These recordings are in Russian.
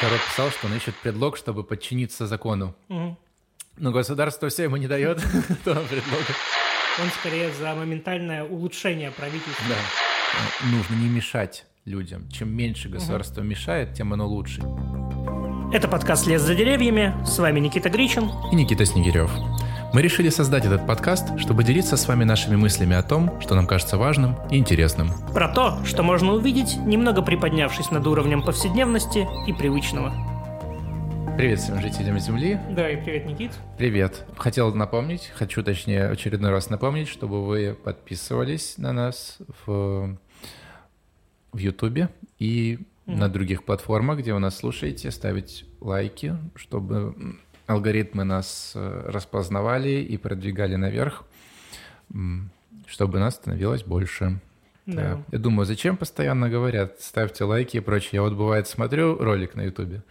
Таро писал, что он ищет предлог, чтобы подчиниться закону. Мгм. Но государство все ему не дает этого предлога. Он скорее за моментальное улучшение правительства. Да. Нужно не мешать людям. Чем меньше государство мешает, тем оно лучше. Это подкаст «Лес за деревьями». С вами Никита Гричин. И Никита Снегирев. Мы решили создать этот подкаст, чтобы делиться с вами нашими мыслями о том, что нам кажется важным и интересным. Про то, что можно увидеть, немного приподнявшись над уровнем повседневности и привычного. Привет всем жителям Земли. Да, и привет, Никит. Привет. Хотел напомнить, хочу точнее очередной раз напомнить, чтобы вы подписывались на нас в, в YouTube и Мгм. на других платформах, где вы нас слушаете, ставить лайки, чтобы алгоритмы нас э, распознавали и продвигали наверх, чтобы нас становилось больше. Да. Да. Я думаю, зачем постоянно говорят, ставьте лайки и прочее. Я вот бывает смотрю ролик на Ютубе,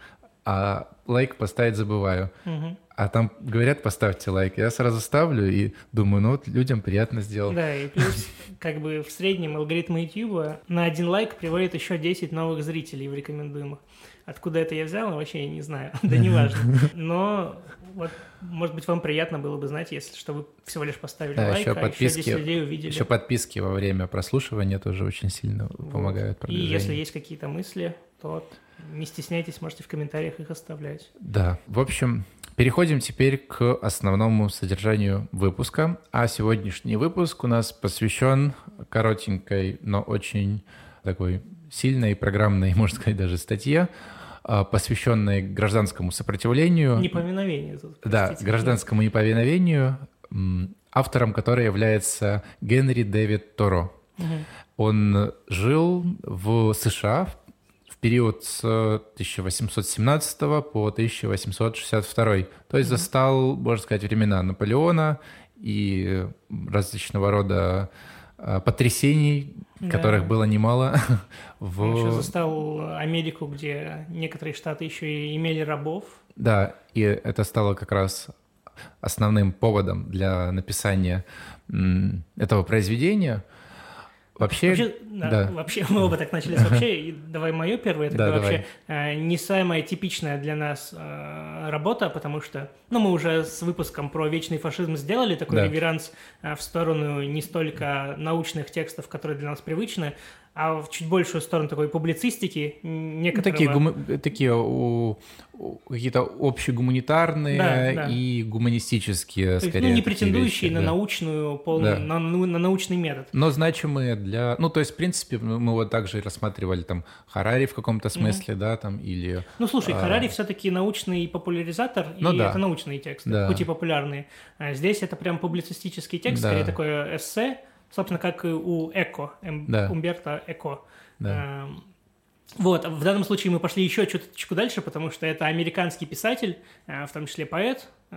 а лайк поставить забываю. Мгм. А там говорят, поставьте лайк. Я сразу ставлю и думаю, ну вот людям приятно сделал. Да, и плюс, как бы в среднем алгоритмы YouTube на один лайк приводит еще 10 новых зрителей в рекомендуемых. Откуда это я взял, вообще я не знаю. Да неважно. Но вот, может быть, вам приятно было бы знать, если что вы всего лишь поставили Да, лайк, еще а еще подписки, 10 людей увидели. еще подписки во время прослушивания тоже очень сильно Вот. помогают И продвижению. если есть какие-то мысли, то не стесняйтесь, можете в комментариях их оставлять. Да, в общем, переходим теперь к основному содержанию выпуска. А сегодняшний выпуск у нас посвящен коротенькой, но очень такой сильной программной, можно сказать, даже статье, а, посвященной гражданскому сопротивлению. Неповиновение тут. Да, гражданскому неповиновению, автором которой является Генри Дэвид Торо. Мгм. Он жил в США в период с 1817 по 1862. То есть застал, можно сказать, времена Наполеона и различного рода а, потрясений, Да. которых было немало. Он еще В... застал Америку, где некоторые штаты еще и имели рабов. Да, и это стало как раз основным поводом для написания этого произведения. Вообще, Вообще, да, вообще мы оба так начали с вообще. И давай мое первое, тогда Да, вообще э, не самая типичная для нас э, работа, потому что, ну, мы уже с выпуском про вечный фашизм сделали такой Да. реверанс э, в сторону не столько научных текстов, которые для нас привычны, а в чуть большую сторону такой публицистики Ну, некоторого... такие, гумы- такие у- какие-то общегуманитарные Да, да. и гуманистические, есть, скорее. ну, не претендующие вещи, на да. научную, полную, Да. на, ну, на научный метод. Но значимые для... Ну, то есть, в принципе, мы мы вот также рассматривали там Харари в каком-то смысле, да, там, или... Ну, слушай, А. Харари все-таки научный популяризатор, Ну и да. это научные тексты, Да. хоть и популярные. А здесь это прям публицистический текст, Да. скорее такое эссе, собственно, как и у Эко, Эм- Да. Умберто Эко. Да. Эм, Вот, в данном случае мы пошли еще чуточку дальше, потому что это американский писатель, э, в том числе поэт, э,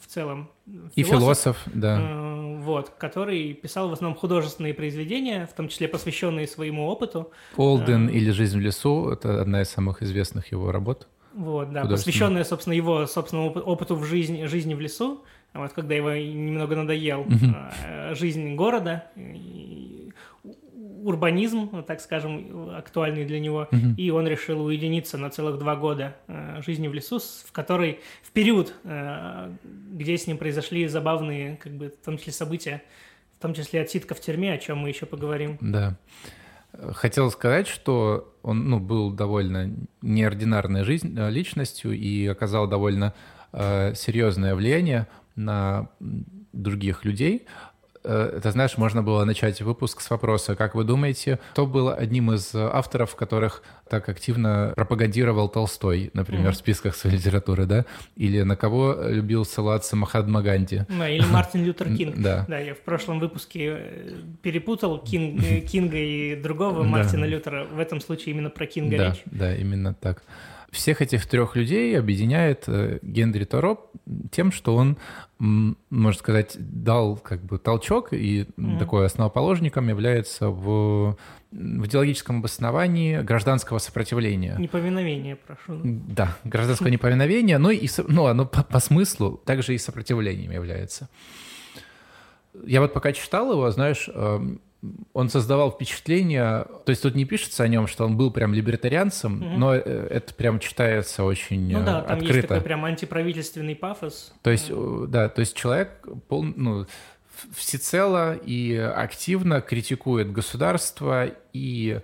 в целом И философ, да. э, вот, который писал в основном художественные произведения, в том числе посвященные своему опыту. Олден а. или «Жизнь в лесу» — это одна из самых известных его работ. Вот, да, посвященная, собственно, его собственному опы- опыту в жизни, жизни в лесу, вот, когда его немного надоел э, жизнь города, урбанизм, так скажем, актуальный для него, Мгм. и он решил уединиться на целых два года э, жизни в лесу, в которой, в период, э, где с ним произошли забавные, как бы, в том числе события, в том числе отсидка в тюрьме, о чем мы еще поговорим. Да. Хотел сказать, что он ну, был довольно неординарной жизнь, личностью и оказал довольно э, серьезное влияние на других людей. Э, Это, знаешь, можно было начать выпуск с вопроса, как вы думаете, кто был одним из авторов, которых так активно пропагандировал Толстой, например, Мгм. в списках своей литературы, да? Или на кого любил ссылаться Махатма Ганди? Да, или Мартин Лютер Кинг. Да. Да, я в прошлом выпуске э, перепутал Кин- э, Кинга и другого. Мартина Лютера. В этом случае именно про Кинга Да, речь. да, именно так. Всех этих трех людей объединяет э, Генри Торо тем, что он, можно сказать, дал как бы толчок и Мгм. такой основоположником является в, в идеологическом обосновании гражданского сопротивления. Неповиновение, прошу. Да, гражданского неповиновения, но и со- ну, оно по, по смыслу также и сопротивлением является. Я вот пока читал его, знаешь, эм, он создавал впечатление, то есть тут не пишется о нем, что он был прям либертарианцем, угу. но э, это прям читается очень Ну да, там открыто. есть такой прям антиправительственный пафос. То есть, да, то есть человек пол, ну, всецело и активно критикует государство и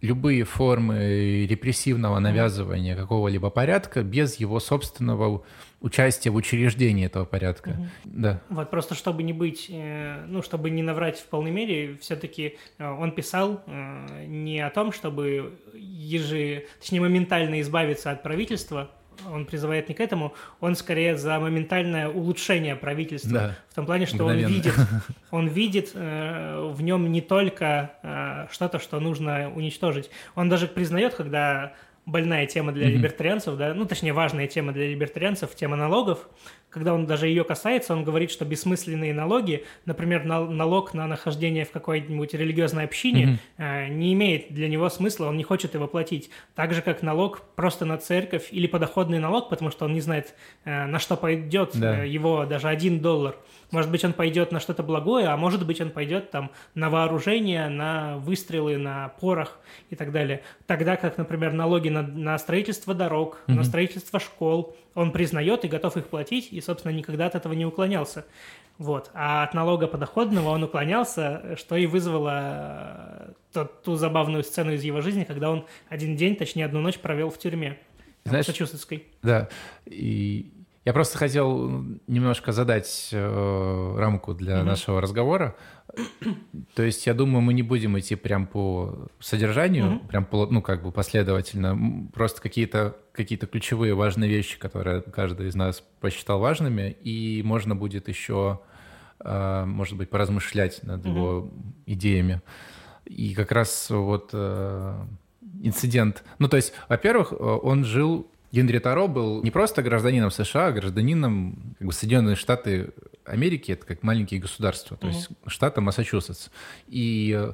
любые формы репрессивного навязывания какого-либо порядка без его собственного участия в учреждении этого порядка. Угу. Да. Вот просто чтобы не быть, э, ну, чтобы не наврать в полной мере, все-таки э, он писал э, не о том, чтобы ежи, точнее, моментально избавиться от правительства, он призывает не к этому, он скорее за моментальное улучшение правительства. Да. В том плане, что Мгновенно. он видит, он видит э, в нем не только э, что-то, что нужно уничтожить. Он даже признает, когда больная тема для mm-hmm. либертарианцев, да, ну, точнее, важная тема для либертарианцев, тема налогов, когда он даже ее касается, он говорит, что бессмысленные налоги, например, налог на нахождение в какой-нибудь религиозной общине, mm-hmm. не имеет для него смысла, он не хочет его платить. Так же, как налог просто на церковь или подоходный налог, потому что он не знает, э, на что пойдет да. его даже один доллар. Может быть, он пойдет на что-то благое, а может быть, он пойдет там на вооружение, на выстрелы, на порох и так далее. Тогда как, например, налоги на, на строительство дорог, mm-hmm. на строительство школ, он признает и готов их платить, и, собственно, никогда от этого не уклонялся. Вот. А от налога подоходного он уклонялся, что и вызвало э, ту, ту забавную сцену из его жизни, когда он один день, точнее, одну ночь провел в тюрьме. Знаешь, Сочувствительской. Да. И я просто хотел немножко задать э, рамку для mm-hmm. нашего разговора. То есть, я думаю, мы не будем идти прям по содержанию, mm-hmm. прям по, ну, как бы последовательно. Просто какие-то какие ключевые важные вещи, которые каждый из нас посчитал важными, и можно будет еще, э, может быть, поразмышлять над mm-hmm. его идеями. И как раз вот э, инцидент. Ну, то есть, во-первых, он жил Генри Таро был не просто гражданином США, а гражданином как бы, Соединенных Штаты Америки, это как маленькие государства, то mm-hmm. есть штата Массачусетс. И э,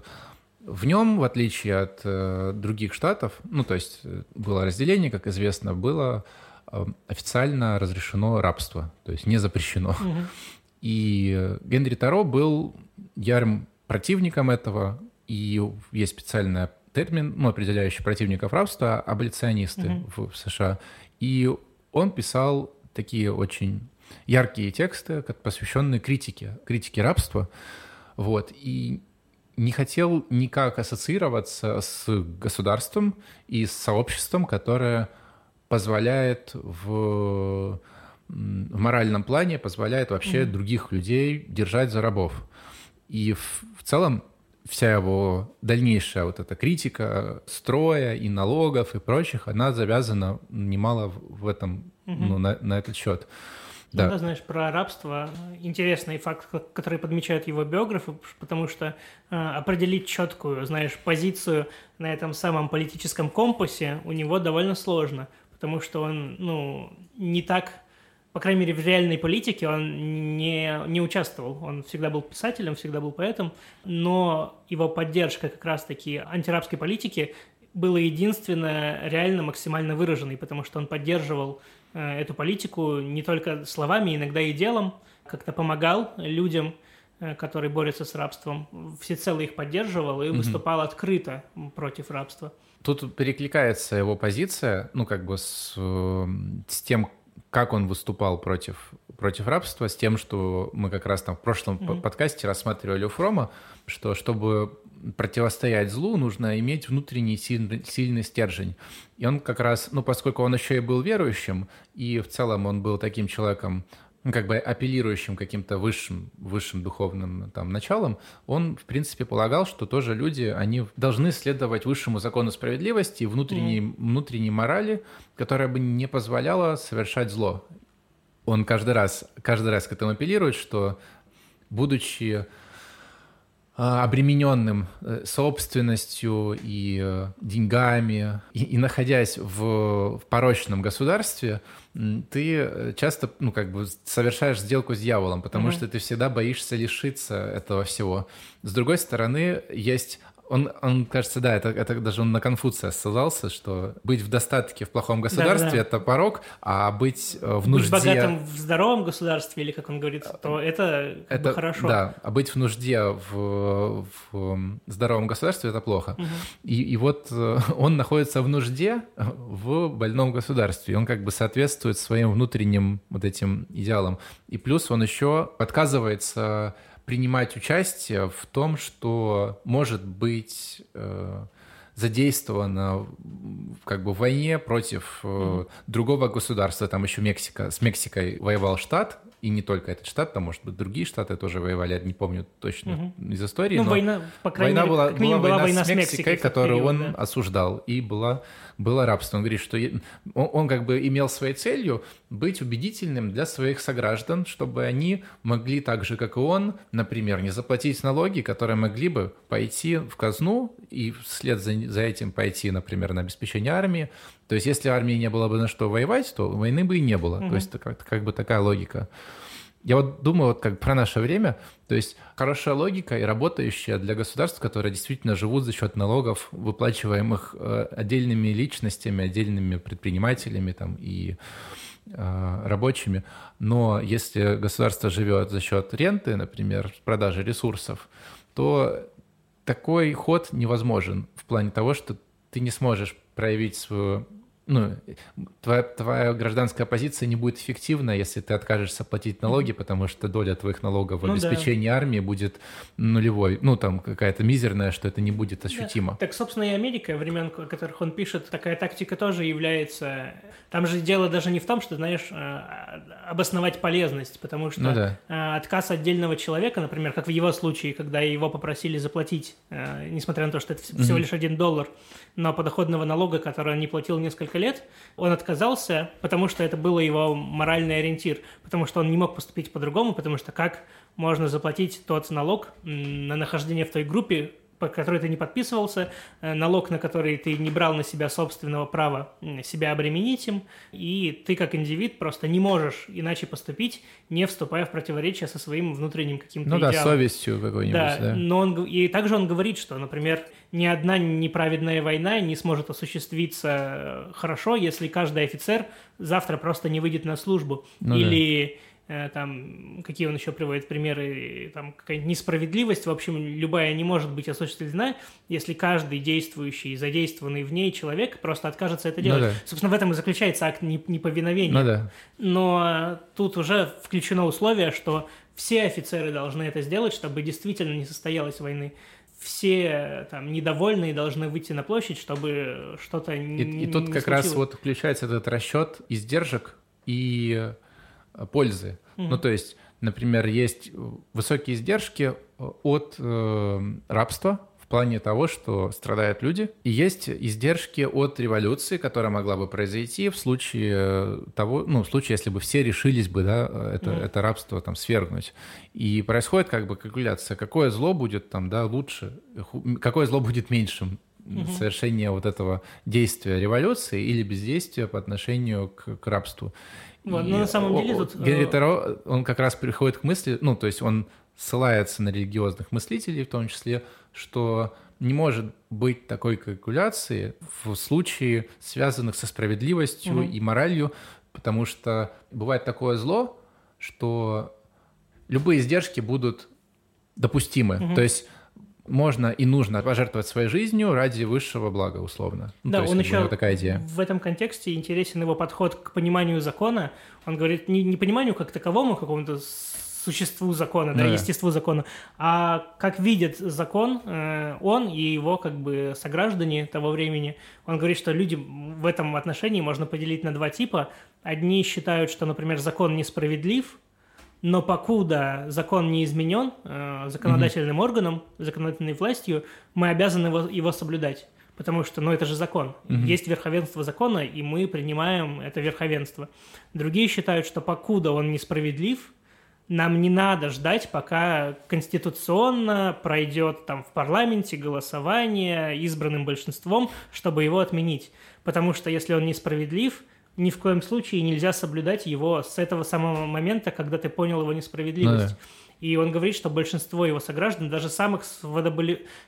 в нем, в отличие от э, других штатов, ну, то есть э, было разделение, как известно, было э, официально разрешено рабство, то есть не запрещено. Mm-hmm. И э, Генри Таро был ярым противником этого, и есть специальная термин, ну, определяющий противников рабства, аболиционисты mm-hmm. в, в США. И он писал такие очень яркие тексты, посвященные критике, критике рабства. Вот. И не хотел никак ассоциироваться с государством и с сообществом, которое позволяет в, в моральном плане, позволяет вообще mm-hmm. других людей держать за рабов. И в, в целом вся его дальнейшая вот эта критика строя и налогов и прочих, она завязана немало в этом, угу. ну, на, на этот счет. Ну да. да, знаешь, про рабство интересный факт, который подмечают его биографы, потому что э, определить четкую, знаешь, позицию на этом самом политическом компасе у него довольно сложно, потому что он, ну, не так по крайней мере, в реальной политике он не, не участвовал. Он всегда был писателем, всегда был поэтом, но его поддержка как раз-таки антирабской политики была единственная реально максимально выраженной, потому что он поддерживал э, эту политику не только словами, иногда и делом, как-то помогал людям, э, которые борются с рабством, всецело их поддерживал и mm-hmm. выступал открыто против рабства. Тут перекликается его позиция, ну, как бы с, э, с тем, как он выступал против, против рабства, с тем, что мы как раз там в прошлом mm-hmm. подкасте рассматривали у Фрома, что чтобы противостоять злу, нужно иметь внутренний сильный, сильный стержень. И он как раз, ну, поскольку он еще и был верующим, и в целом он был таким человеком, ну, как бы апеллирующим каким-то высшим, высшим духовным там началом, он, в принципе, полагал, что тоже люди, они должны следовать высшему закону справедливости и внутренней, mm. внутренней морали, которая бы не позволяла совершать зло. Он каждый раз, каждый раз к этому апеллирует, что, будучи обремененным э, собственностью и э, деньгами, и, и находясь в, в порочном государстве, ты э, часто, ну, как бы совершаешь сделку с дьяволом, потому mm-hmm. что ты всегда боишься лишиться этого всего. С другой стороны, есть Он, он, кажется, да, это, это даже он на Конфуция ссылался, что быть в достатке в плохом государстве Да-да-да. это порог, а быть э, в нужде... Быть богатым в здоровом государстве, или как он говорит, то это, как бы Это хорошо. Да, а быть в нужде в, в здоровом государстве это плохо. Мгм. И, и вот э, он находится в нужде в больном государстве. И он как бы соответствует своим внутренним вот этим идеалам. И плюс он еще отказывается принимать участие в том, что может быть э, задействовано в- как бы в войне против э, другого государства. Там еще Мексика. С Мексикой воевал штат, и не только этот штат, там, может быть, другие штаты тоже воевали, я не помню точно из истории. Ну, но война, по крайней война мере, была, как была была война война с Мексикой, в тот которую период, он да. осуждал, и была, было рабство. Он говорит, что он, он как бы имел своей целью быть убедительным для своих сограждан, чтобы они могли так же, как и он, например, не заплатить налоги, которые могли бы пойти в казну и вслед за, за этим пойти, например, на обеспечение армии. То есть, если армии не было бы на что воевать, то войны бы и не было. То есть, это как, как бы такая логика. Я вот думаю вот как про наше время, то есть хорошая логика и работающая для государств, которые действительно живут за счет налогов, выплачиваемых э, отдельными личностями, отдельными предпринимателями там, и э, рабочими. Но если государство живет за счет ренты, например, продажи ресурсов, то такой ход невозможен в плане того, что ты не сможешь проявить свою ну, твоя, твоя гражданская позиция не будет эффективна, если ты откажешься платить налоги, потому что доля твоих налогов в Ну да. обеспечении армии будет нулевой. Ну, там какая-то мизерная, что это не будет ощутимо. Так, собственно, и Америка, времен, о которых он пишет, такая тактика тоже является... Там же дело даже не в том, что, знаешь, э, обосновать полезность, потому что Ну да. э, отказ отдельного человека, например, как в его случае, когда его попросили заплатить, э, несмотря на то, что это вс- всего лишь один доллар, но подоходного налога, который он не платил несколько лет, он отказался, потому что это было его моральный ориентир, потому что он не мог поступить по-другому, потому что как можно заплатить тот налог на нахождение в той группе, по которой ты не подписывался, э, налог, на который ты не брал на себя собственного права себя обременить им, и ты как индивид просто не можешь иначе поступить, не вступая в противоречие со своим внутренним каким-то Ну да, идеалом. совестью какой-нибудь, Да, да. но он, и также он говорит, что, например, ни одна неправедная война не сможет осуществиться э, хорошо, если каждый офицер завтра просто не выйдет на службу. Ну да. Или э, там, какие он еще приводит примеры, там какая-нибудь несправедливость, в общем, любая не может быть осуществлена, если каждый действующий, задействованный в ней человек просто откажется это Ну делать. да. Собственно, в этом и заключается акт не- неповиновения. Ну да. Но тут уже включено условие, что все офицеры должны это сделать, чтобы действительно не состоялась войны. Все там недовольные должны выйти на площадь, чтобы что-то И, не и тут не как раз случилось. вот включается этот расчет издержек и э, пользы. Ну, то есть, например, есть высокие издержки э, от э, рабства в плане того, что страдают люди, и есть издержки от революции, которая могла бы произойти в случае э, того, ну, в случае, если бы все решились бы, да, э, это, Мгм. это рабство там свергнуть. И происходит как бы калькуляция, какое зло будет там, да, лучше, какое зло будет меньшим, совершение вот этого действия революции или бездействия по отношению к, к рабству. Вот, И но на самом деле о- тут, э, Генри Таро, он как раз приходит к мысли, ну, то есть он ссылается на религиозных мыслителей в том числе, что не может быть такой калькуляции в случае, связанных со справедливостью Мгм. и моралью, потому что бывает такое зло, что любые издержки будут допустимы. Мгм. То есть можно и нужно пожертвовать своей жизнью ради высшего блага, условно. Ну, Да, то есть, он еще такая идея. в этом контексте интересен его подход к пониманию закона. Он говорит не, не пониманию как таковому, какому-то существу закона, да, да. естеству закона, а как видит закон э, он и его как бы сограждане того времени. Он говорит, что люди в этом отношении можно поделить на два типа. Одни считают, что, например, закон несправедлив, но покуда закон не изменен э, законодательным органом, законодательной властью, мы обязаны его, его соблюдать. Потому что, ну, это же закон. Есть верховенство закона, и мы принимаем это верховенство. Другие считают, что покуда он несправедлив, нам не надо ждать, пока конституционно пройдет там в парламенте голосование избранным большинством, чтобы его отменить. Потому что если он несправедлив, ни в коем случае нельзя соблюдать его с этого самого момента, когда ты понял его несправедливость. И он говорит, что большинство его сограждан, даже самых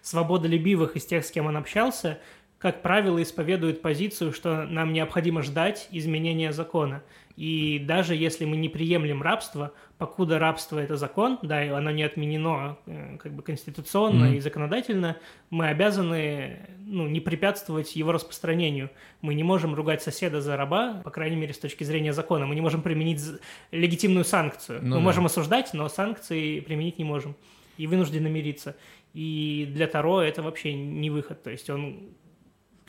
свободолюбивых из тех, с кем он общался, как правило, исповедуют позицию, что нам необходимо ждать изменения закона. И даже если мы не приемлем рабство, покуда рабство это закон, да, и оно не отменено э, как бы конституционно mm-hmm. и законодательно, мы обязаны ну, не препятствовать его распространению. Мы не можем ругать соседа за раба, по крайней мере, с точки зрения закона. Мы не можем применить легитимную санкцию. Ну, мы да. можем осуждать, но санкции применить не можем. И вынуждены мириться. И для Таро это вообще не выход. То есть он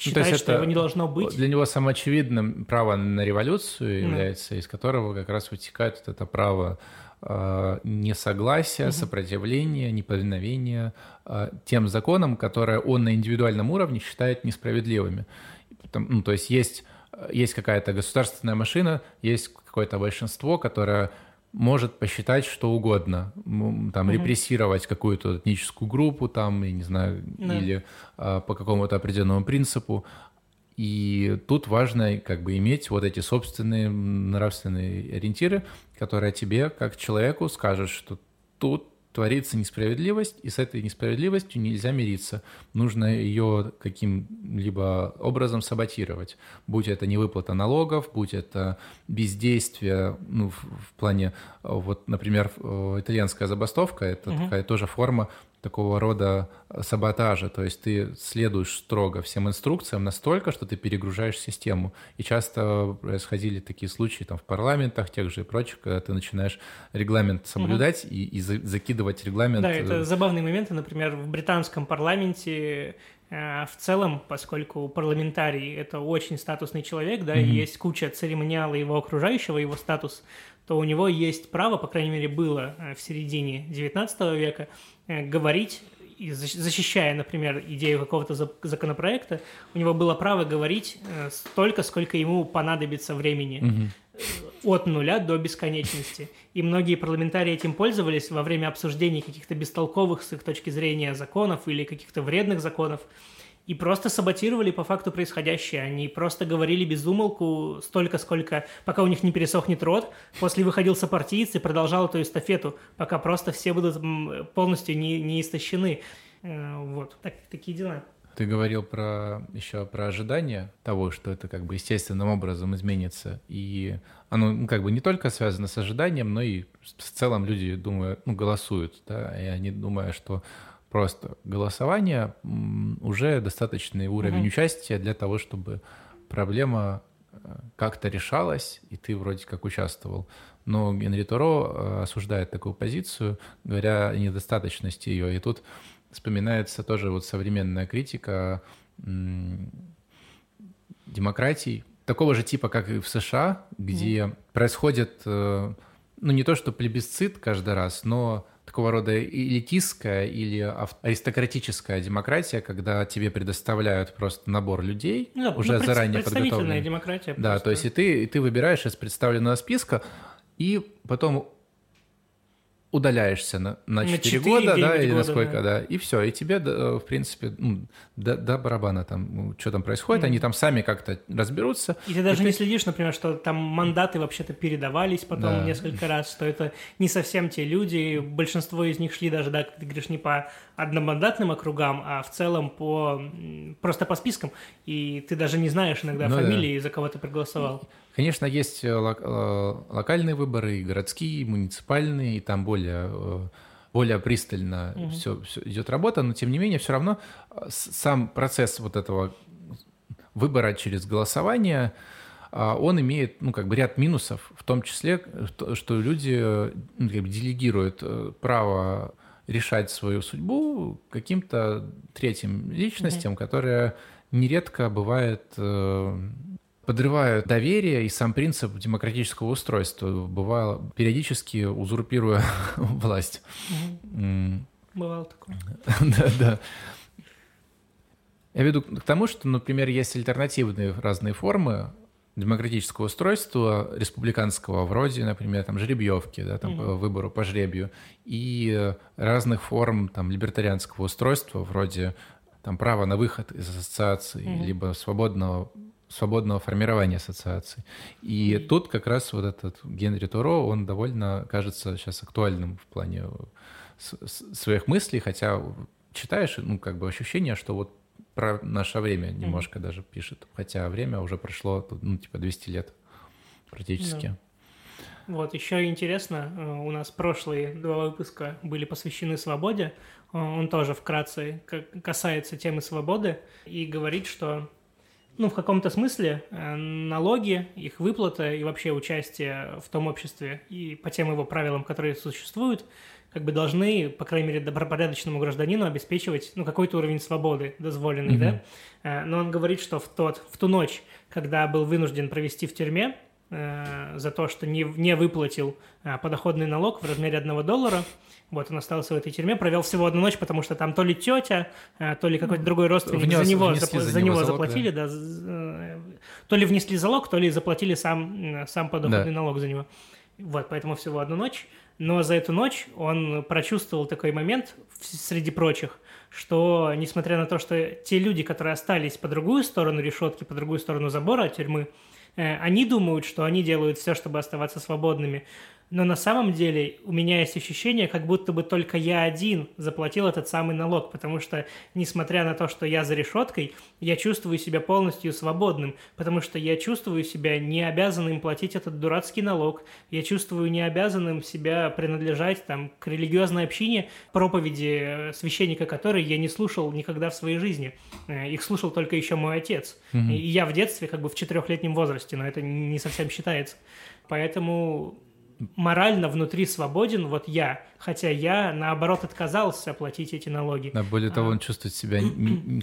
считает, ну, что его не должно быть. Для него самоочевидным право на революцию является, mm. из которого как раз вытекает вот это право э, несогласия, mm-hmm. сопротивления, неповиновения э, тем законам, которые он на индивидуальном уровне считает несправедливыми. Там, ну, то есть есть, есть какая-то государственная машина, есть какое-то большинство, которое может посчитать что угодно, там угу. репрессировать какую-то этническую группу, там, я не знаю, да. или а, по какому-то определенному принципу. И тут важно как бы иметь вот эти собственные нравственные ориентиры, которые тебе, как человеку, скажут, что тут творится несправедливость, и с этой несправедливостью нельзя мириться. Нужно ее каким-либо образом саботировать. Будь это невыплата налогов, будь это бездействие, ну, в, в плане, вот, например, итальянская забастовка, это угу. такая тоже форма такого рода саботажа, то есть ты следуешь строго всем инструкциям настолько, что ты перегружаешь систему. И часто происходили такие случаи там в парламентах, тех же и прочих, когда ты начинаешь регламент соблюдать угу. и, и закидывать регламент. Да, это забавные моменты, например, в британском парламенте э, в целом, поскольку парламентарий – это очень статусный человек, да, mm-hmm. и есть куча церемониала его окружающего, его статус, то у него есть право, по крайней мере, было э, в середине XIX века, э, говорить и защищая, например, идею какого-то законопроекта, у него было право говорить э, столько, сколько ему понадобится времени. Угу. От нуля до бесконечности. И многие парламентарии этим пользовались во время обсуждений каких-то бестолковых с их точки зрения законов или каких-то вредных законов и просто саботировали по факту происходящее. Они просто говорили без умолку столько, сколько, пока у них не пересохнет рот. После выходил сопартиец и продолжал эту эстафету, пока просто все будут полностью не, не истощены. Э, вот, так, такие дела. Ты говорил про еще про ожидание того, что это как бы естественным образом изменится. И оно ну, как бы не только связано с ожиданием, но и в целом люди думают, ну, голосуют, да, и они думают, что просто голосование уже достаточный уровень mm-hmm. участия для того, чтобы проблема э, как-то решалась, и ты вроде как участвовал. Но Генри Туро э, осуждает такую позицию, говоря о недостаточности ее. И тут вспоминается тоже вот современная критика демократий, такого же типа, как и в США, где mm-hmm. происходит, э, ну не то что плебисцит каждый раз, но такого рода элитистская или аристократическая демократия, когда тебе предоставляют просто набор людей, ну, уже ну, заранее подготовленных. демократия. Да, просто. то есть и ты, и ты выбираешь из представленного списка, и потом удаляешься на, на 4, 4 года, да, или на сколько, да. да, и все, и тебе, в принципе, ну, до, до барабана там, ну, что там происходит, mm. они там сами как-то разберутся. И ты даже и не ты... следишь, например, что там мандаты вообще-то передавались потом да. несколько раз, что это не совсем те люди, большинство из них шли даже, да, как ты говоришь, не по одномандатным округам, а в целом по просто по спискам, и ты даже не знаешь иногда ну, фамилии, да. за кого ты проголосовал. Конечно, есть э, э, локальные выборы, и городские, и муниципальные, и там более э, более пристально угу. все, все идет работа, но тем не менее все равно сам процесс вот этого выбора через голосование, он имеет, ну, как бы ряд минусов, в том числе, что люди ну, как бы делегируют право решать свою судьбу каким-то третьим личностям, mm которые нередко бывает подрывают доверие и сам принцип демократического устройства, бывало периодически узурпируя власть. Бывало такое. Да, да. Я веду к тому, что, например, есть альтернативные разные формы демократического устройства республиканского, вроде, например, там жеребьевки, да, там mm по выбору по жребию, и разных форм там либертарианского устройства, вроде там права на выход из ассоциации, mm либо свободного свободного формирования ассоциаций. И тут как раз вот этот Генри Туро, он довольно кажется сейчас актуальным в плане своих мыслей, хотя читаешь, ну, как бы ощущение, что вот про наше время немножко mm-hmm. даже пишет, хотя время уже прошло, ну, типа 200 лет практически. Yeah. Вот, еще интересно, э, у нас прошлые два выпуска были посвящены свободе. Э, он тоже вкратце касается темы свободы и говорит, что ну, в каком-то смысле э, налоги, их выплата и вообще участие в том обществе и по тем его правилам, которые существуют, как бы должны, по крайней мере, добропорядочному гражданину обеспечивать ну, какой-то уровень свободы дозволенный, mm-hmm. да. Но он говорит, что в, тот, в ту ночь, когда был вынужден провести в тюрьме, Э, за то, что не, не выплатил э, подоходный налог в размере одного доллара. Вот он остался в этой тюрьме, провел всего одну ночь, потому что там то ли тетя, э, то ли какой-то другой родственник Внес, за него, за, за него залог, заплатили, да. да, то ли внесли залог, то ли заплатили сам, сам подоходный да. налог за него. Вот, поэтому всего одну ночь. Но за эту ночь он прочувствовал такой момент среди прочих, что несмотря на то, что те люди, которые остались по другую сторону решетки, по другую сторону забора тюрьмы, Э, они думают, что они делают все, чтобы оставаться свободными, но на самом деле у меня есть ощущение, как будто бы только я один заплатил этот самый налог, потому что, несмотря на то, что я за решеткой, я чувствую себя полностью свободным, потому что я чувствую себя не обязанным платить этот дурацкий налог, я чувствую не обязанным себя принадлежать там, к религиозной общине, проповеди э, священника которой я не слушал никогда в своей жизни. Э, их слушал только еще мой отец. Mm-hmm. И я в детстве, как бы в четырехлетнем возрасте, но это не совсем считается. Поэтому морально внутри свободен вот я, хотя я, наоборот, отказался платить эти налоги. Да, более того, а. он чувствует себя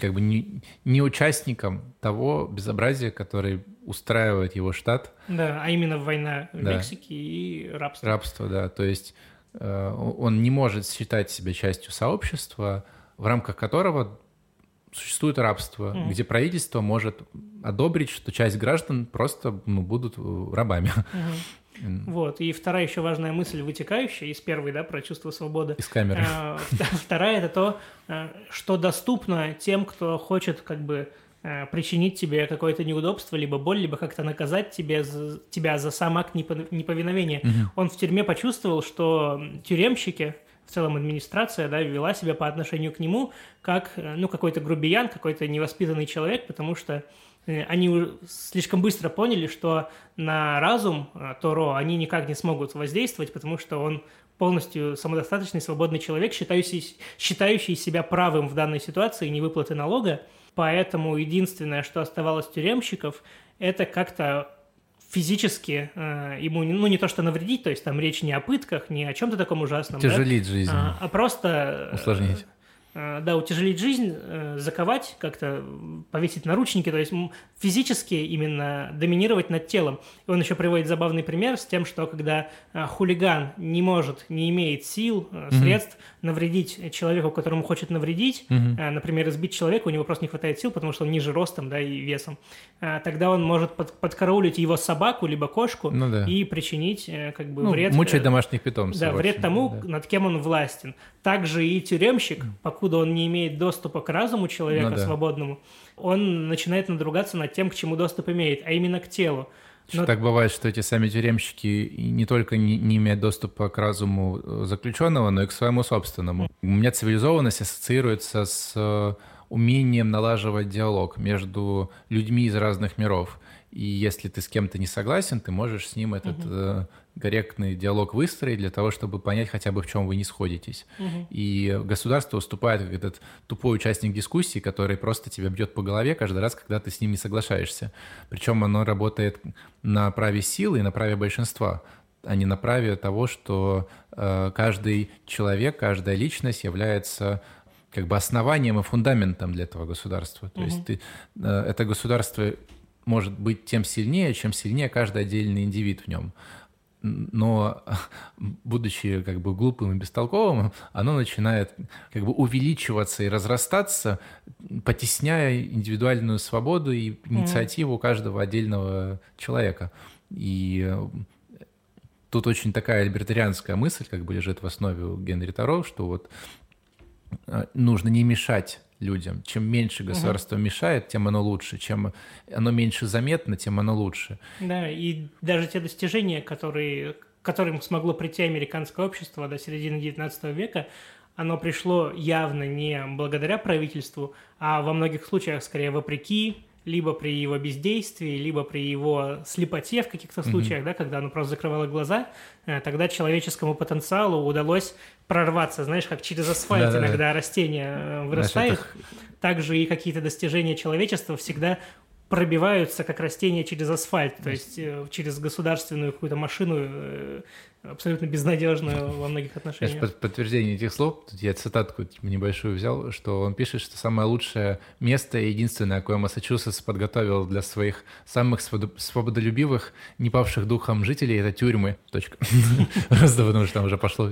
как бы не, не участником того безобразия, который устраивает его штат. Да, а именно война в да. Мексике и рабство. Рабство, да, то есть э, он не может считать себя частью сообщества, в рамках которого существует рабство, mm. где правительство может одобрить, что часть граждан просто ну, будут рабами. Mm-hmm. Вот. И вторая еще важная мысль, вытекающая из первой, да, про чувство свободы. Из камеры. А, вторая – это то, э, что доступно тем, кто хочет как бы э, причинить тебе какое-то неудобство, либо боль, либо как-то наказать тебе, тебя за сам акт неповиновения. Угу. Он в тюрьме почувствовал, что тюремщики, в целом администрация, да, вела себя по отношению к нему как, э, ну, какой-то грубиян, какой-то невоспитанный человек, потому что Э, они слишком быстро поняли, что на разум э, Торо они никак не смогут воздействовать, потому что он полностью самодостаточный, свободный человек, считающий, считающий себя правым в данной ситуации невыплаты налога. Поэтому единственное, что оставалось тюремщиков, это как-то физически э, ему, ну, не то что навредить, то есть там речь не о пытках, не о чем-то таком ужасном. Тяжелить да? жизнь. А, а просто... Усложнить. Э, да, утяжелить жизнь, э, заковать, как-то повесить наручники, то есть физически именно доминировать над телом. И он еще приводит забавный пример с тем, что когда э, хулиган не может, не имеет сил, средств mm-hmm. навредить человеку, которому хочет навредить, mm-hmm. например, избить человека, у него просто не хватает сил, потому что он ниже ростом да, и весом, тогда он может под, подкараулить его собаку либо кошку ну, да. и причинить как бы ну, вред. Мучать домашних питомцев. Да, вред тому, да. над кем он властен. Также и тюремщик, покуда он не имеет доступа к разуму человека ну, да. свободному, он начинает надругаться над тем, к чему доступ имеет, а именно к телу. Но... Так бывает, что эти сами тюремщики не только не, не имеют доступа к разуму заключенного, но и к своему собственному. У меня цивилизованность ассоциируется с э, умением налаживать диалог между людьми из разных миров. И если ты с кем-то не согласен, ты можешь с ним этот угу корректный диалог выстроить для того, чтобы понять хотя бы в чем вы не сходитесь. Угу. И государство выступает как этот тупой участник дискуссии, который просто тебя бьет по голове каждый раз, когда ты с ним не соглашаешься. Причем оно работает на праве силы и на праве большинства а не на праве того, что э, каждый человек, каждая личность является как бы основанием и фундаментом для этого государства. То угу. есть ты, э, это государство может быть тем сильнее, чем сильнее каждый отдельный индивид в нем но будучи как бы глупым и бестолковым, оно начинает как бы увеличиваться и разрастаться, потесняя индивидуальную свободу и инициативу mm. каждого отдельного человека. И тут очень такая либертарианская мысль как бы лежит в основе у Генри Таро, что вот э, нужно не мешать людям. Чем меньше государство угу. мешает, тем оно лучше. Чем оно меньше заметно, тем оно лучше. Да, и даже те достижения, которые, к которым смогло прийти американское общество до середины XIX века, оно пришло явно не благодаря правительству, а во многих случаях скорее вопреки либо при его бездействии, либо при его слепоте в каких-то mm-hmm. случаях, да, когда оно просто закрывало глаза, э, тогда человеческому потенциалу удалось прорваться, знаешь, как через асфальт да, иногда да. растения э, вырастают. Также и какие-то достижения человечества всегда пробиваются как растения через асфальт, то есть э, через государственную какую-то машину абсолютно безнадежную во многих отношениях. Под, подтверждение этих слов, тут я цитатку небольшую взял, что он пишет, что самое лучшее место и единственное, какое Массачусетс подготовил для своих самых свободолюбивых, не павших духом жителей, это тюрьмы. Точка. Просто потому что там уже пошло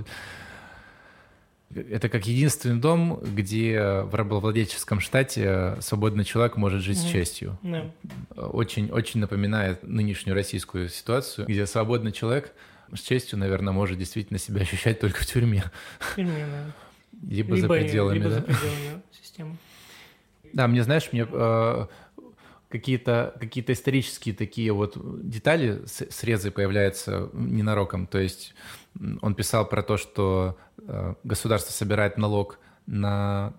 это как единственный дом, где в рабовладельческом штате свободный человек может жить mm. с честью. Yeah. Очень, очень напоминает нынешнюю российскую ситуацию, где свободный человек с честью, наверное, может действительно себя ощущать только в тюрьме. В тюрьме, да. Либо, либо за пределами, либо да. за пределами системы. Да, мне, знаешь, мне э, какие-то какие исторические такие вот детали, срезы появляются ненароком. То есть он писал про то, что э, государство собирает налог на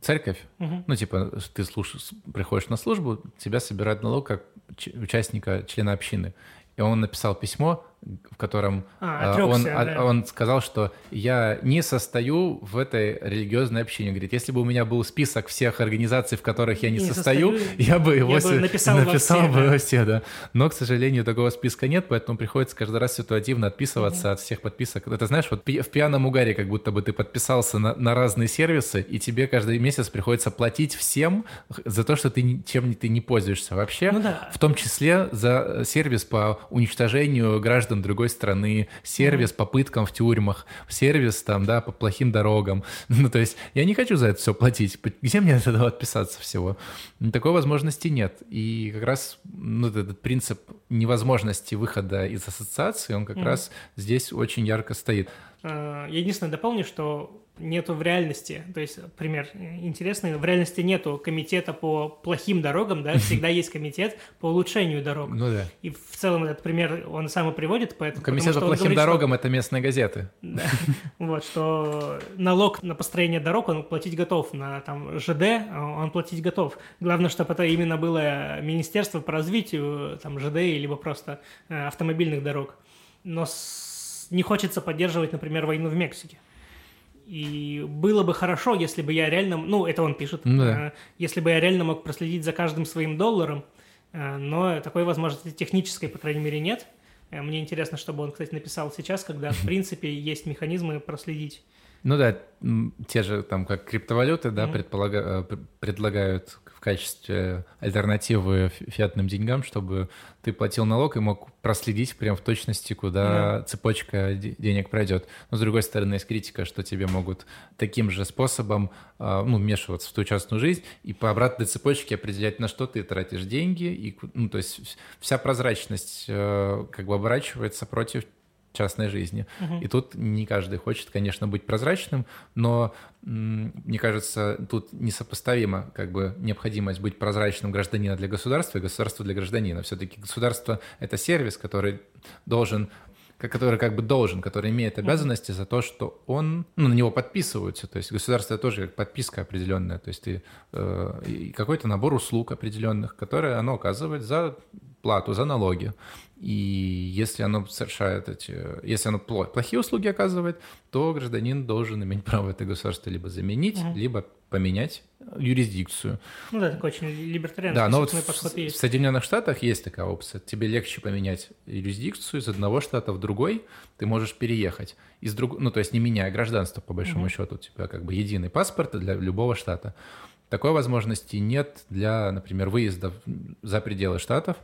церковь, угу. ну, типа, ты слуш... приходишь на службу, тебя собирают налог как участника, члена общины. И он написал письмо, в котором а, отрекся, он, да. он сказал, что я не состою в этой религиозной общине. Говорит, если бы у меня был список всех организаций, в которых я не, не состою, состою, я бы его я бы написал, написал во все, бы да. все, да. Но, к сожалению, такого списка нет, поэтому приходится каждый раз ситуативно отписываться mm-hmm. от всех подписок. Это знаешь, вот в пьяном угаре как будто бы ты подписался на, на разные сервисы, и тебе каждый месяц приходится платить всем за то, что ты чем ты не пользуешься вообще, ну, да. в том числе за сервис по уничтожению граждан граждан другой страны, сервис mm-hmm. по пыткам в тюрьмах, сервис там, да, по плохим дорогам. Ну, то есть я не хочу за это все платить. Где мне от этого отписаться всего? Такой возможности нет. И как раз ну, этот принцип невозможности выхода из ассоциации, он как mm-hmm. раз здесь очень ярко стоит. А, я единственное дополню, что нету в реальности, то есть пример интересный, в реальности нету комитета по плохим дорогам, да, всегда есть комитет по улучшению дорог. Ну да. И в целом этот пример он сам и приводит, поэтому... Комитет по плохим говорит, дорогам что... это местные газеты. Да. Вот, что налог на построение дорог он платить готов, на там ЖД он платить готов. Главное, чтобы это именно было Министерство по развитию там ЖД, либо просто э, автомобильных дорог. Но не хочется поддерживать, например, войну в Мексике. И было бы хорошо, если бы я реально, ну, это он пишет, ну да. Э, если бы я реально мог проследить за каждым своим долларом, э, но такой возможности технической, по крайней мере, нет. Э, мне интересно, чтобы он, кстати, написал сейчас, когда, в принципе, есть механизмы проследить. Ну да, те же там как криптовалюты, да, mm-hmm. предполага... предлагают качестве альтернативы фиатным деньгам, чтобы ты платил налог и мог проследить прям в точности, куда да. цепочка денег пройдет. Но с другой стороны, есть критика, что тебе могут таким же способом а, ну, вмешиваться в твою частную жизнь и по обратной цепочке определять, на что ты тратишь деньги. И, ну, то есть вся прозрачность э, как бы оборачивается против частной жизни. Угу. И тут не каждый хочет, конечно, быть прозрачным, но мне кажется, тут несопоставимо как бы необходимость быть прозрачным гражданина для государства и государства для гражданина. Все-таки государство — это сервис, который должен который как бы должен, который имеет обязанности за то, что он, ну, на него подписываются, то есть государство тоже как подписка определенная, то есть ты, э, какой-то набор услуг определенных, которые оно оказывает за плату, за налоги. И если оно совершает эти, если оно плохие услуги оказывает, то гражданин должен иметь право это государство либо заменить, угу. либо поменять юрисдикцию. Ну да, такой очень либертарианский да, но вот в, в Соединенных Штатах есть такая опция. Тебе легче поменять юрисдикцию из одного штата в другой, ты можешь переехать. Из друг... Ну, то есть не меняя гражданство, по большому угу. счету, у тебя как бы единый паспорт для любого штата. Такой возможности нет для, например, выезда за пределы Штатов.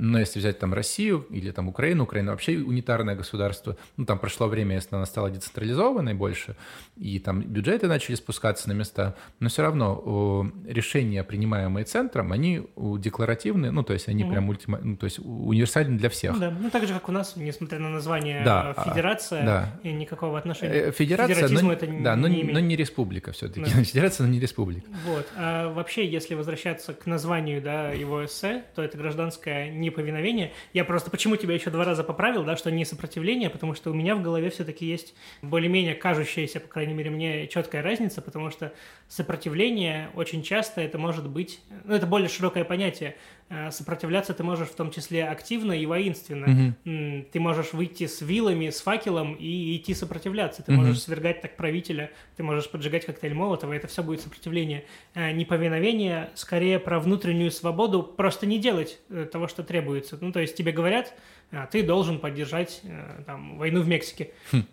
Но если взять там Россию или там Украину, Украина вообще унитарное государство, ну там прошло время, если она стала децентрализованной больше, и там бюджеты начали спускаться на места, но все равно решения, принимаемые центром, они декларативны, ну то есть они mm-hmm. прям ультима, ну, то есть универсальны для всех. Да, ну так же, как у нас, несмотря на название да, а, федерация, да. и никакого отношения э, Федерация, но, это да, не, но, не имеет. но не республика все-таки. Да. Федерация, но не республика. Вот. А вообще, если возвращаться к названию да, его эссе, то это гражданское неповиновение. Я просто почему тебя еще два раза поправил, да, что не сопротивление, потому что у меня в голове все-таки есть более-менее кажущаяся, по крайней мере, мне четкая разница, потому что сопротивление очень часто это может быть, ну, это более широкое понятие. Э, сопротивляться ты можешь в том числе активно и воинственно. Угу. Ты можешь выйти с вилами, с факелом и идти сопротивляться. Ты угу. можешь свергать так правителя, ты можешь поджигать коктейль Молотова, это все будет сопротивление. Э, неповиновение скорее про внутреннюю свободу просто не делать э, того, что требуется. Ну, то есть тебе говорят, ты должен поддержать там, войну в Мексике. Хм.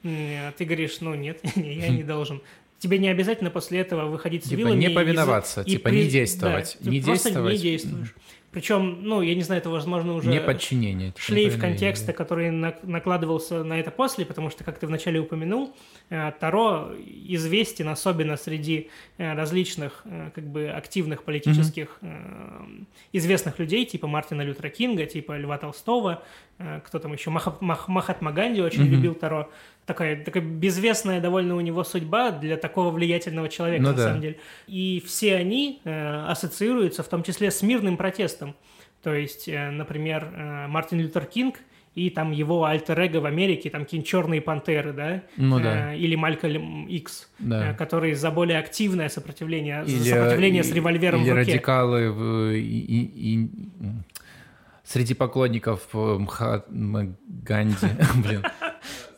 Ты говоришь, ну нет, я не должен тебе не обязательно после этого выходить с типа вилами. не повиноваться, и, типа и, не действовать. Да, не ты действовать. просто не действуешь. Причем, ну, я не знаю, это, возможно, уже... Не подчинение. Шлейф контекста, который накладывался на это после, потому что, как ты вначале упомянул, э, Таро известен особенно среди э, различных, э, как бы, активных политических mm-hmm. известных людей, типа Мартина Лютера Кинга, типа Льва Толстого, кто там еще, Мах, Мах, Махатма Ганди очень mm-hmm. любил Таро такая, такая безвестная довольно у него судьба для такого влиятельного человека, ну, на да. самом деле. И все они э, ассоциируются в том числе с мирным протестом. То есть, э, например, э, Мартин Лютер Кинг и там его альтер-эго в Америке, там какие-нибудь черные пантеры, да? Ну да. Э, или Малькольм Икс, да. э, который за более активное сопротивление, или, за сопротивление и, с револьвером или в руке. радикалы в, и, и, и, среди поклонников э, Мхатмы Ганди, блин,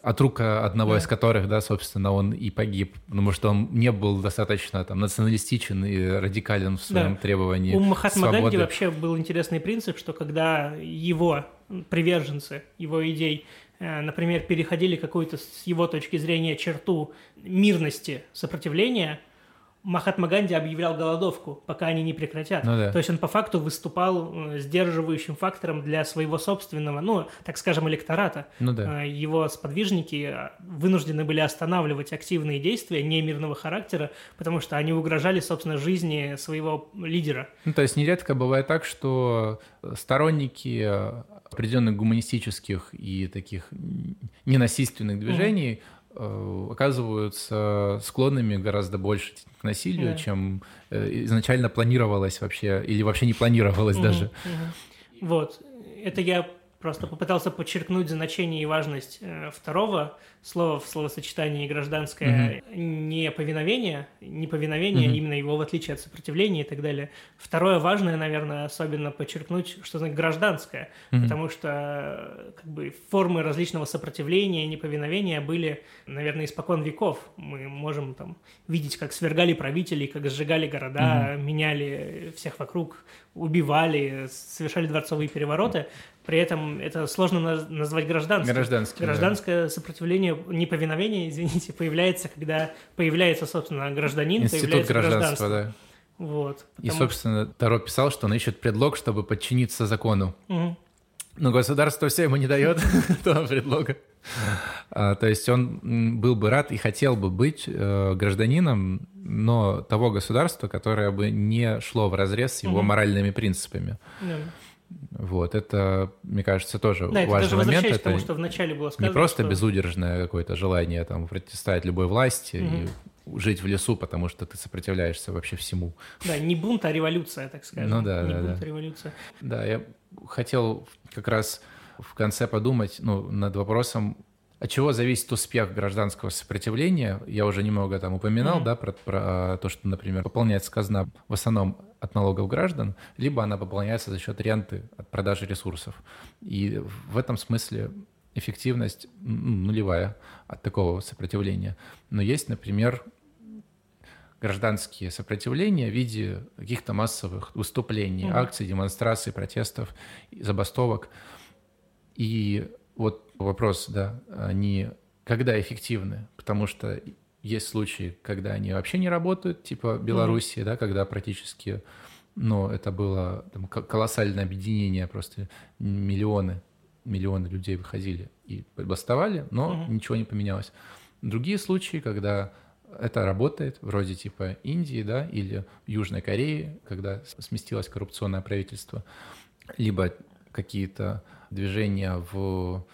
от рук одного да. из которых, да, собственно, он и погиб, потому что он не был достаточно там националистичен и радикален в своем да. требовании У Махатма свободы. Ганди вообще был интересный принцип, что когда его приверженцы, его идей, э, например, переходили какую-то с его точки зрения черту мирности сопротивления, Махатма Ганди объявлял голодовку, пока они не прекратят. Ну, да. То есть он по факту выступал э, сдерживающим фактором для своего собственного, ну, так скажем, электората. Ну, да. Э, его сподвижники э, вынуждены были останавливать активные действия немирного характера, потому что они угрожали, собственно, жизни своего лидера. Ну, то есть нередко бывает так, что сторонники определенных гуманистических и таких ненасильственных движений mm оказываются склонными гораздо больше к насилию, да. чем э, изначально планировалось вообще, или вообще не планировалось даже. Угу. Вот. Это я просто попытался подчеркнуть значение и важность э, второго слова в словосочетании гражданское угу. неповиновение, неповиновение, угу. именно его в отличие от сопротивления и так далее. Второе важное, наверное, особенно подчеркнуть, что значит гражданское, угу. потому что как бы формы различного сопротивления и неповиновения были, наверное, испокон веков. Мы можем там видеть, как свергали правителей, как сжигали города, угу. меняли всех вокруг, убивали, совершали дворцовые перевороты. При этом это сложно назвать гражданским. Гражданское, Гражданское да. сопротивление, неповиновение, извините, появляется, когда появляется, собственно, гражданин, Институт гражданства, да. Вот. Потому... И, собственно, Таро писал, что он ищет предлог, чтобы подчиниться закону. Угу. Но государство все ему не дает этого предлога. А, то есть он был бы рад и хотел бы быть э, гражданином, но того государства, которое бы не шло в разрез с его моральными принципами. Вот, это, мне кажется, тоже да, важный это момент. Это тому, что вначале было сказано, не просто что... безудержное какое-то желание там противостоять любой власти угу. и жить в лесу, потому что ты сопротивляешься вообще всему. Да, не бунт, а революция, так скажем. Ну да, не да, бунт, да. а революция. Да, я хотел как раз в конце подумать ну, над вопросом, от чего зависит успех гражданского сопротивления? Я уже немного там упоминал, mm-hmm. да, про, про то, что, например, пополняется казна в основном от налогов граждан, либо она пополняется за счет ренты от продажи ресурсов. И в этом смысле эффективность нулевая от такого сопротивления. Но есть, например, гражданские сопротивления в виде каких-то массовых выступлений, mm-hmm. акций, демонстраций, протестов, забастовок. И вот вопрос, да, они когда эффективны? Потому что есть случаи, когда они вообще не работают, типа Белоруссии, mm-hmm. да, когда практически, ну, это было там, колоссальное объединение, просто миллионы, миллионы людей выходили и бастовали, но mm-hmm. ничего не поменялось. Другие случаи, когда это работает, вроде типа Индии, да, или Южной Кореи, когда сместилось коррупционное правительство, либо какие-то движения в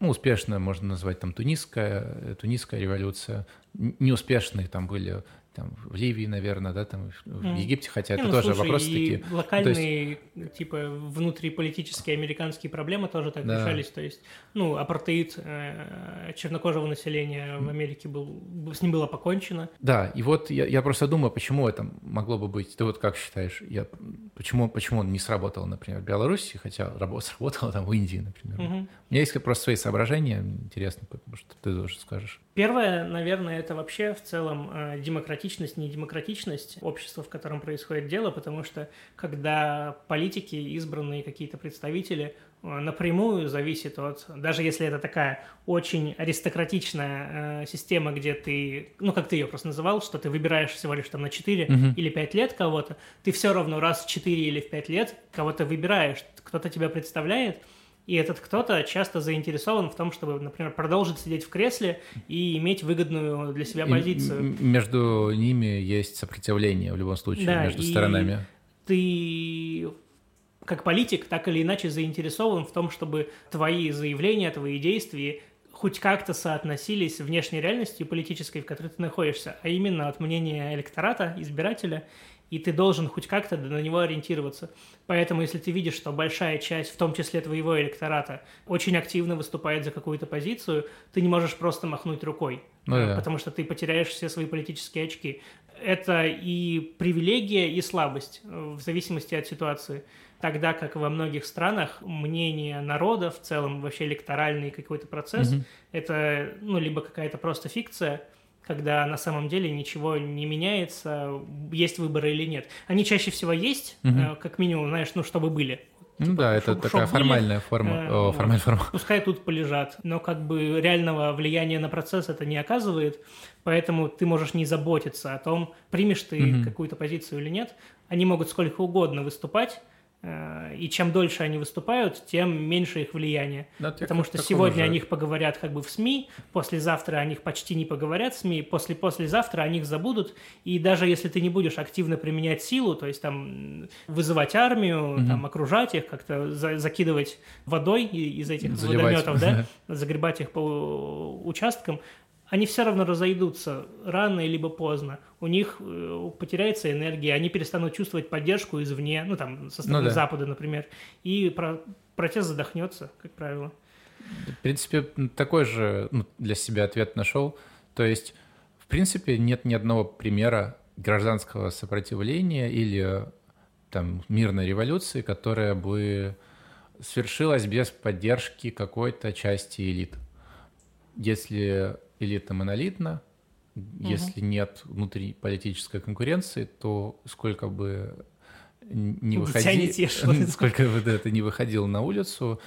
ну, успешно можно назвать там тунисская, тунисская революция, неуспешные там были там, в Ливии, наверное, да, там, в Египте, хотя не, это ну, тоже слушай, вопросы такие. Локальные, есть... типа, внутриполитические американские проблемы тоже так да. решались. То есть, ну, апартеид э, чернокожего населения в Америке был, с ним было покончено. Да, и вот я, я просто думаю, почему это могло бы быть. Ты вот как считаешь, я, почему, почему он не сработал, например, в Беларуси, хотя работа сработала там в Индии, например. Угу. У меня есть просто свои соображения, интересно, потому что ты тоже скажешь. Первое, наверное, это вообще в целом э, демократичность, недемократичность общества, в котором происходит дело, потому что когда политики, избранные какие-то представители, э, напрямую зависит от, даже если это такая очень аристократичная э, система, где ты, ну, как ты ее просто называл, что ты выбираешь всего лишь там на 4 uh-huh. или 5 лет кого-то, ты все равно раз в 4 или в 5 лет кого-то выбираешь, кто-то тебя представляет, и этот кто-то часто заинтересован в том, чтобы, например, продолжить сидеть в кресле и иметь выгодную для себя позицию. И между ними есть сопротивление в любом случае, да, между сторонами. Ты как политик так или иначе заинтересован в том, чтобы твои заявления, твои действия хоть как-то соотносились с внешней реальностью политической, в которой ты находишься, а именно от мнения электората, избирателя и ты должен хоть как-то на него ориентироваться. Поэтому, если ты видишь, что большая часть, в том числе твоего электората, очень активно выступает за какую-то позицию, ты не можешь просто махнуть рукой, ну, да. потому что ты потеряешь все свои политические очки. Это и привилегия, и слабость, э, в зависимости от ситуации. Тогда как во многих странах мнение народа, в целом вообще электоральный какой-то процесс, угу. это ну, либо какая-то просто фикция, когда на самом деле ничего не меняется, есть выборы или нет. Они чаще всего есть, угу. как минимум, знаешь, ну, чтобы были. Ну типа, да, это шо, такая шо формальная были, форма. Э, О, формальная форма. Пускай тут полежат, но как бы реального влияния на процесс это не оказывает, поэтому ты можешь не заботиться о том, примешь ты угу. какую-то позицию или нет. Они могут сколько угодно выступать, и чем дольше они выступают, тем меньше их влияние. Да, Потому что сегодня же... о них поговорят как бы в СМИ, послезавтра о них почти не поговорят в СМИ, после-послезавтра о них забудут. И даже если ты не будешь активно применять силу, то есть там вызывать армию, угу. там окружать их, как-то за закидывать водой из этих Заливать. водометов, да, загребать их по участкам, они все равно разойдутся рано либо поздно. У них э, потеряется энергия, они перестанут чувствовать поддержку извне, ну там со стороны ну, да. Запада, например, и про протест задохнется, как правило. В принципе, такой же ну, для себя ответ нашел. То есть, в принципе, нет ни одного примера гражданского сопротивления или там мирной революции, которая бы свершилась без поддержки какой-то части элит. Если элита монолитна, угу. если нет внутри политической конкуренции, то сколько бы не выходил, сколько бы это не выходил на улицу,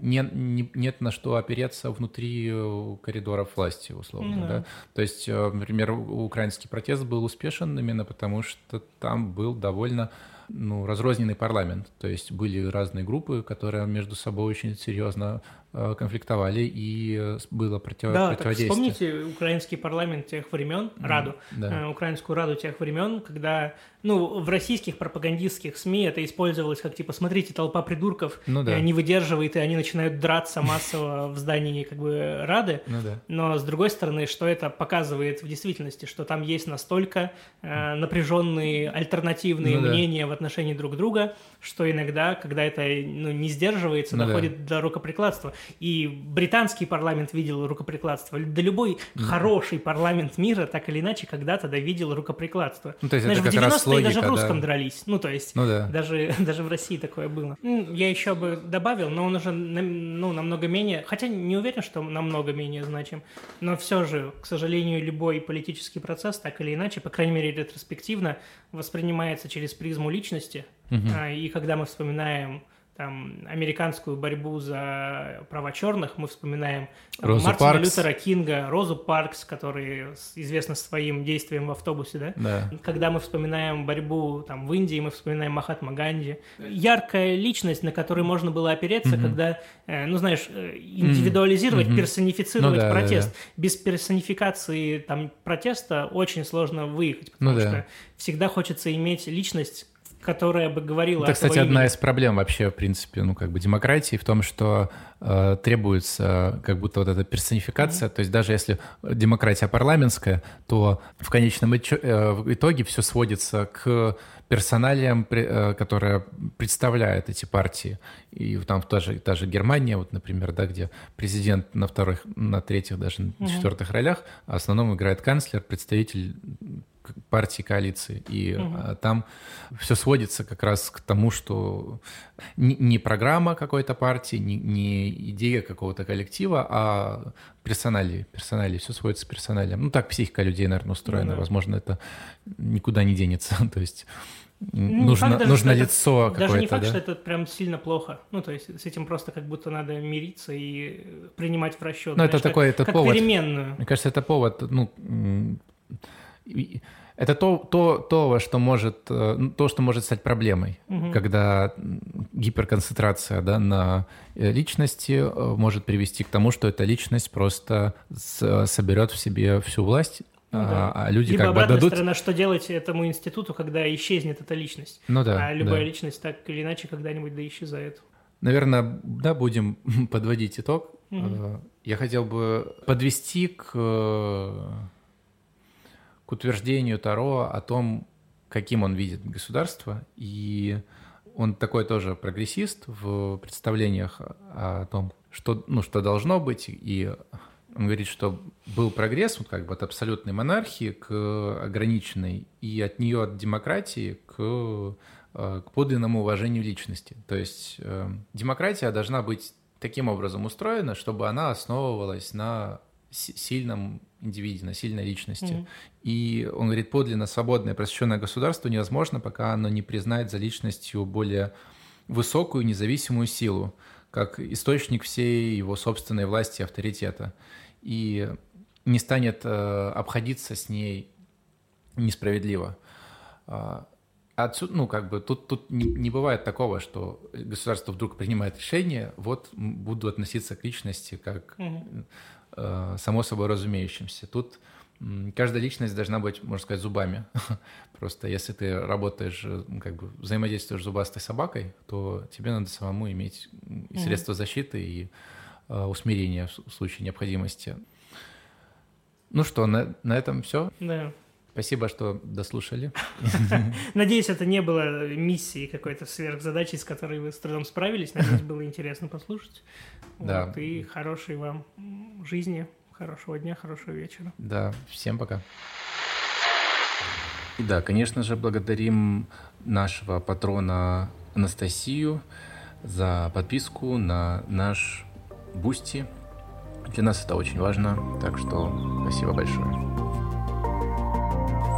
не, не, нет на что опереться внутри э, коридоров власти, условно. Mm-hmm. Да? То есть, э, например, украинский протест был успешен именно потому, что там был довольно ну, разрозненный парламент. То есть были разные группы, которые между собой очень серьезно конфликтовали, и э, было против... да, противодействие. Так вспомните украинский парламент тех времен, Раду, да. э, украинскую Раду тех времен, когда ну, в российских пропагандистских СМИ это использовалось как, типа, смотрите, толпа придурков ну, да. не выдерживает, и они начинают драться массово в здании, как бы, Рады. Ну, да. Но, с другой стороны, что это показывает в действительности, что там есть настолько э, напряженные альтернативные ну, мнения да. в отношении друг друга, что иногда, когда это ну, не сдерживается, ну, доходит да. до рукоприкладства. И британский парламент видел рукоприкладство. Да любой mm хороший парламент мира так или иначе когда-то довидел рукоприкладство. Ну, то есть Знаешь, это как раз логика, даже в русском да. дрались. Ну, то есть, ну, да. даже, даже в России такое было. Я еще бы добавил, но он уже ну, намного менее, хотя не уверен, что намного менее значим, но все же, к сожалению, любой политический процесс, так или иначе, по крайней мере, ретроспективно, воспринимается через призму личности. Угу. И когда мы вспоминаем там, американскую борьбу за права черных, мы вспоминаем там, Розу Мартина Паркс. Лютера Кинга, Розу Паркс, который известна своим действием в автобусе, да? Да. Когда мы вспоминаем борьбу там, в Индии, мы вспоминаем Махатма Ганди. Яркая личность, на которую можно было опереться, когда, э, ну, знаешь, э, индивидуализировать, Мгм. персонифицировать Ну да, да, протест. Без персонификации там, протеста очень сложно выехать, потому Ну да. что всегда хочется иметь личность, которая бы говорила Это, кстати, одна имени. из проблем вообще, в принципе, ну, как бы демократии в том, что э, требуется как будто вот эта персонификация, то есть даже если демократия парламентская, то в конечном э, итоге все сводится к персоналиям, э, которые представляют эти партии. И там та же, та же Германия, вот, например, да, где президент на вторых, на третьих, даже на четвертых ролях, а в основном играет канцлер, представитель партии коалиции. И а, там все сводится как раз к тому, что не, программа какой-то партии, не, не идея какого-то коллектива, а персоналии. Персоналии. Все сводится к персоналиям. Ну, так психика людей, наверное, устроена. Ну да. Возможно, это никуда не денется. То есть Ну, нужно, даже, нужно это- лицо Даже не какое-то, факт, да? что это прям сильно плохо. Ну, то есть с этим просто как будто надо мириться и принимать в расчет. Ну, это знаешь, как- такой- это как повод. переменную. Мне кажется, это повод, ну, это то, то, то, во что может, э, то, что может стать проблемой, когда м, гиперконцентрация да, на э, личности э, может привести к тому, что эта личность просто с- соберет в себе всю власть, Ну а, да. а люди Либо как бы дадут... сторона, что делать этому институту, когда исчезнет эта личность. Ну да, а любая да. личность так или иначе когда-нибудь да исчезает. Наверное, да, будем подводить итог. Э, Я хотел бы подвести к, к утверждению Таро о том, каким он видит государство. И он такой тоже прогрессист в представлениях о том, что, ну, что должно быть. И он говорит, что был прогресс вот как бы от абсолютной монархии к ограниченной, и от нее, от демократии, к э, к подлинному уважению личности. То есть э, демократия должна быть таким образом устроена, чтобы она основывалась на сильном индивиде, на сильной личности. Мгм. И он говорит, подлинно свободное просвещенное государство невозможно, пока оно не признает за личностью более высокую независимую силу, как источник всей его собственной власти и авторитета. И не станет э, обходиться с ней несправедливо. Отсюда, ну, как бы, тут, тут не, не бывает такого, что государство вдруг принимает решение, вот буду относиться к личности как Мгм. э, само собой разумеющимся. Тут каждая личность должна быть, можно сказать, зубами. Просто если ты работаешь, э, ну, как бы взаимодействуешь с зубастой собакой, то тебе надо самому иметь и средства защиты, и э, усмирения в случае необходимости. Ну что, на, на этом все. Да. Спасибо, что дослушали. Надеюсь, это не было миссией какой-то сверхзадачей, с которой вы с трудом справились. Надеюсь, было интересно послушать. Да. Вот, и хорошей вам жизни, хорошего дня, хорошего вечера. Да, всем пока. И да, конечно же, благодарим нашего патрона Анастасию за подписку на наш Boosty. Для нас это очень важно, так что спасибо большое.